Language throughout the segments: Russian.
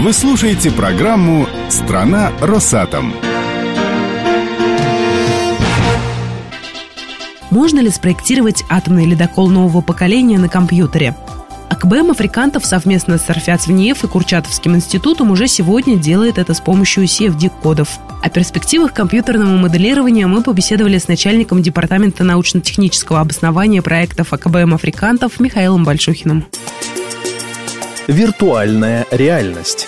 Вы слушаете программу «Страна Росатом». Можно ли спроектировать атомный ледокол нового поколения на компьютере? АКБМ Африкантов совместно с Арфяцвниев и Курчатовским институтом уже сегодня делает это с помощью CFD-кодов. О перспективах компьютерного моделирования мы побеседовали с начальником Департамента научно-технического обоснования проектов АКБМ Африкантов Михаилом Большухиным. Виртуальная реальность.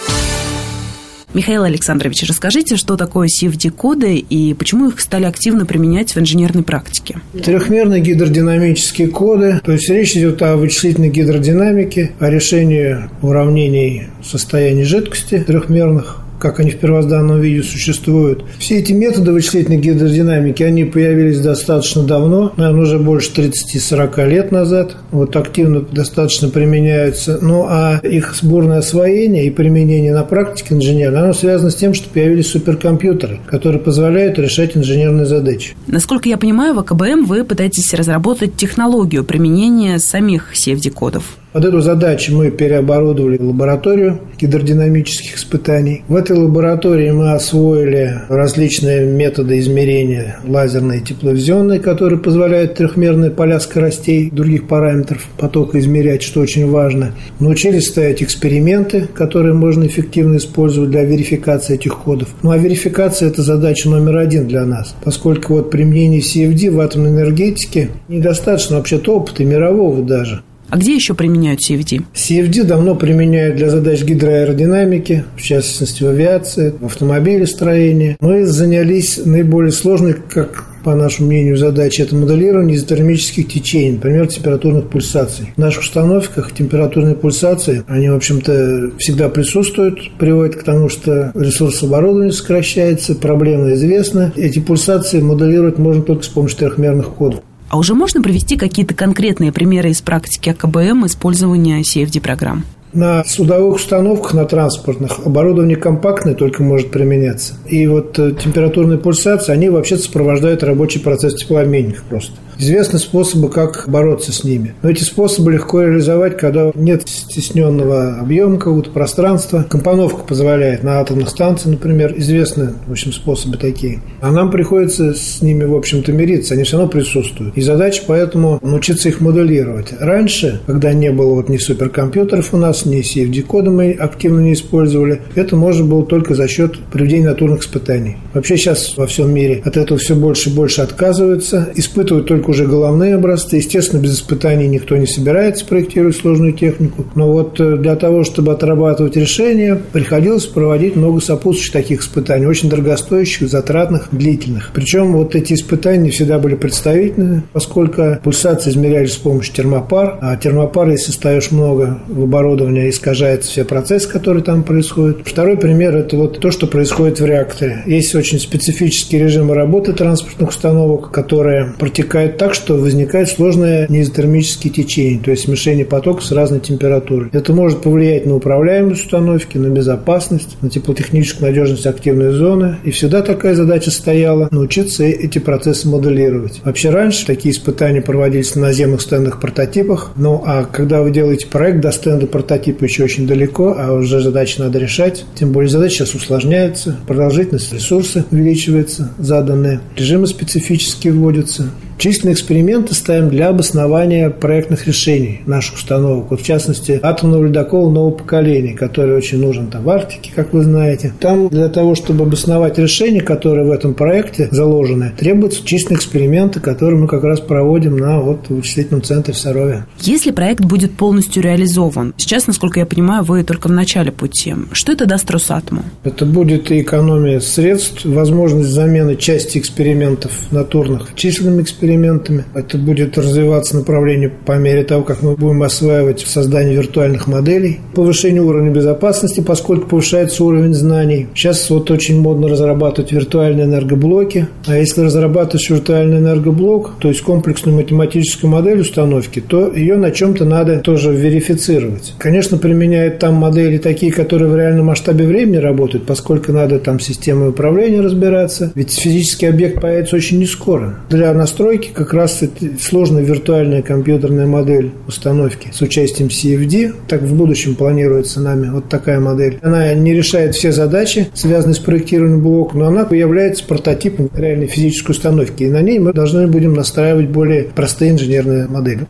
Михаил Александрович, расскажите, что такое CFD-коды и почему их стали активно применять в инженерной практике? Трехмерные гидродинамические коды, то есть речь идет о вычислительной гидродинамике, о решении уравнений состояния жидкости трехмерных как они в первозданном виде существуют. Все эти методы вычислительной гидродинамики, они появились достаточно давно, наверное, уже больше 30-40 лет назад. Вот активно достаточно применяются. Ну, а их сборное освоение и применение на практике инженера, оно связано с тем, что появились суперкомпьютеры, которые позволяют решать инженерные задачи. Насколько я понимаю, в АКБМ вы пытаетесь разработать технологию применения самих CFD-кодов. Под эту задачу мы переоборудовали лабораторию гидродинамических испытаний. В этой лаборатории мы освоили различные методы измерения лазерные и тепловизионные, которые позволяют трехмерные поля скоростей, других параметров потока измерять, что очень важно. Научились ставить эксперименты, которые можно эффективно использовать для верификации этих кодов. Ну а верификация – это задача номер один для нас, поскольку вот применение CFD в атомной энергетике недостаточно вообще-то опыта мирового даже. А где еще применяют CFD? CFD давно применяют для задач гидроаэродинамики, в частности в авиации, в автомобилестроении. Мы занялись наиболее сложной, как по нашему мнению, задачей это моделирование изотермических течений, например, температурных пульсаций. В наших установках температурные пульсации, они, в общем-то, всегда присутствуют, приводят к тому, что ресурс оборудования сокращается, проблема известна. Эти пульсации моделировать можно только с помощью трехмерных кодов. А уже можно привести какие-то конкретные примеры из практики АКБМ использования CFD-программ? На судовых установках, на транспортных, оборудование компактное только может применяться. И вот э, температурные пульсации, они вообще сопровождают рабочий процесс теплообменников просто. Известны способы, как бороться с ними. Но эти способы легко реализовать, когда нет стесненного объема какого-то пространства. Компоновка позволяет на атомных станциях, например, известны, в общем, способы такие. А нам приходится с ними, в общем-то, мириться. Они все равно присутствуют. И задача поэтому научиться их моделировать. Раньше, когда не было вот ни суперкомпьютеров у нас, ни CFD-кода мы активно не использовали, это можно было только за счет проведения натурных испытаний. Вообще сейчас во всем мире от этого все больше и больше отказываются, испытывают только уже головные образцы. Естественно, без испытаний никто не собирается проектировать сложную технику. Но вот э, для того, чтобы отрабатывать решения, приходилось проводить много сопутствующих таких испытаний, очень дорогостоящих, затратных, длительных. Причем вот эти испытания всегда были представительны, поскольку пульсации измерялись с помощью термопар, а термопар, если ставишь много в оборудование, искажается все процессы, которые там происходят. Второй пример – это вот то, что происходит в реакторе. Есть очень специфические режимы работы транспортных установок, которые протекают так, что возникает сложное неизотермические течение, то есть смешение потоков с разной температурой. Это может повлиять на управляемость установки, на безопасность, на теплотехническую надежность активной зоны. И всегда такая задача стояла – научиться эти процессы моделировать. Вообще раньше такие испытания проводились на наземных стендах прототипах. Ну, а когда вы делаете проект до стенда прототипа еще очень далеко, а уже задачи надо решать. Тем более задача сейчас усложняется, продолжительность ресурса увеличивается, заданные, режимы специфические вводятся. Численные эксперименты ставим для обоснования проектных решений наших установок. Вот в частности, атомного ледокола нового поколения, который очень нужен там в Арктике, как вы знаете. Там для того, чтобы обосновать решения, которые в этом проекте заложены, требуются численные эксперименты, которые мы как раз проводим на вот вычислительном центре в Сарове. Если проект будет полностью реализован, сейчас, насколько я понимаю, вы только в начале пути, что это даст Росатому? Это будет и экономия средств, возможность замены части экспериментов натурных численными экспериментами, элементами. Это будет развиваться направление по мере того, как мы будем осваивать создание виртуальных моделей, повышение уровня безопасности, поскольку повышается уровень знаний. Сейчас вот очень модно разрабатывать виртуальные энергоблоки. А если разрабатывать виртуальный энергоблок, то есть комплексную математическую модель установки, то ее на чем-то надо тоже верифицировать. Конечно, применяют там модели такие, которые в реальном масштабе времени работают, поскольку надо там системой управления разбираться. Ведь физический объект появится очень не скоро. Для настройки тройки как раз это сложная виртуальная компьютерная модель установки с участием CFD. Так в будущем планируется нами вот такая модель. Она не решает все задачи, связанные с проектированием блока, но она является прототипом реальной физической установки. И на ней мы должны будем настраивать более простые инженерные модели.